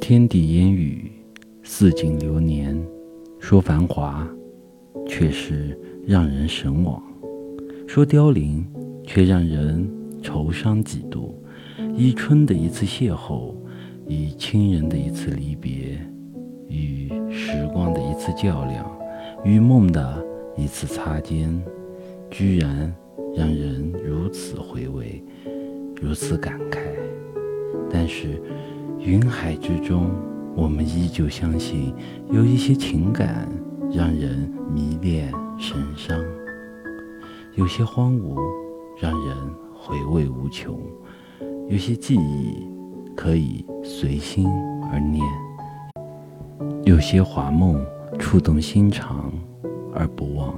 天地烟雨，似锦流年。说繁华，却是让人神往；说凋零，却让人愁伤几度。一春的一次邂逅，以亲人的一次离别，与时光的一次较量，与梦的一次擦肩，居然让人如此回味，如此感慨。但是，云海之中，我们依旧相信，有一些情感让人迷恋神伤，有些荒芜让人回味无穷。有些记忆可以随心而念，有些华梦触动心肠而不忘。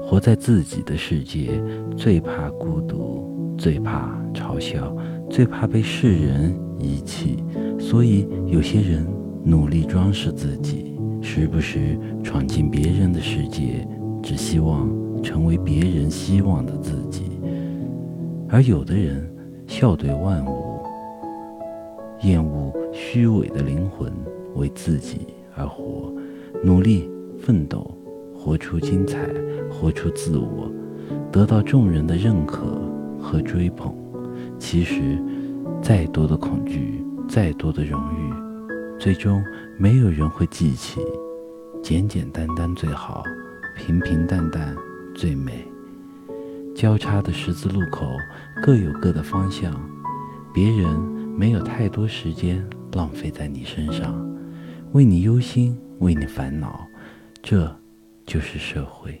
活在自己的世界，最怕孤独，最怕嘲笑，最怕被世人遗弃。所以，有些人努力装饰自己，时不时闯进别人的世界，只希望成为别人希望的自己。而有的人，笑对万物，厌恶虚伪的灵魂，为自己而活，努力奋斗，活出精彩，活出自我，得到众人的认可和追捧。其实，再多的恐惧，再多的荣誉，最终没有人会记起。简简单单最好，平平淡淡最美。交叉的十字路口，各有各的方向，别人没有太多时间浪费在你身上，为你忧心，为你烦恼，这就是社会。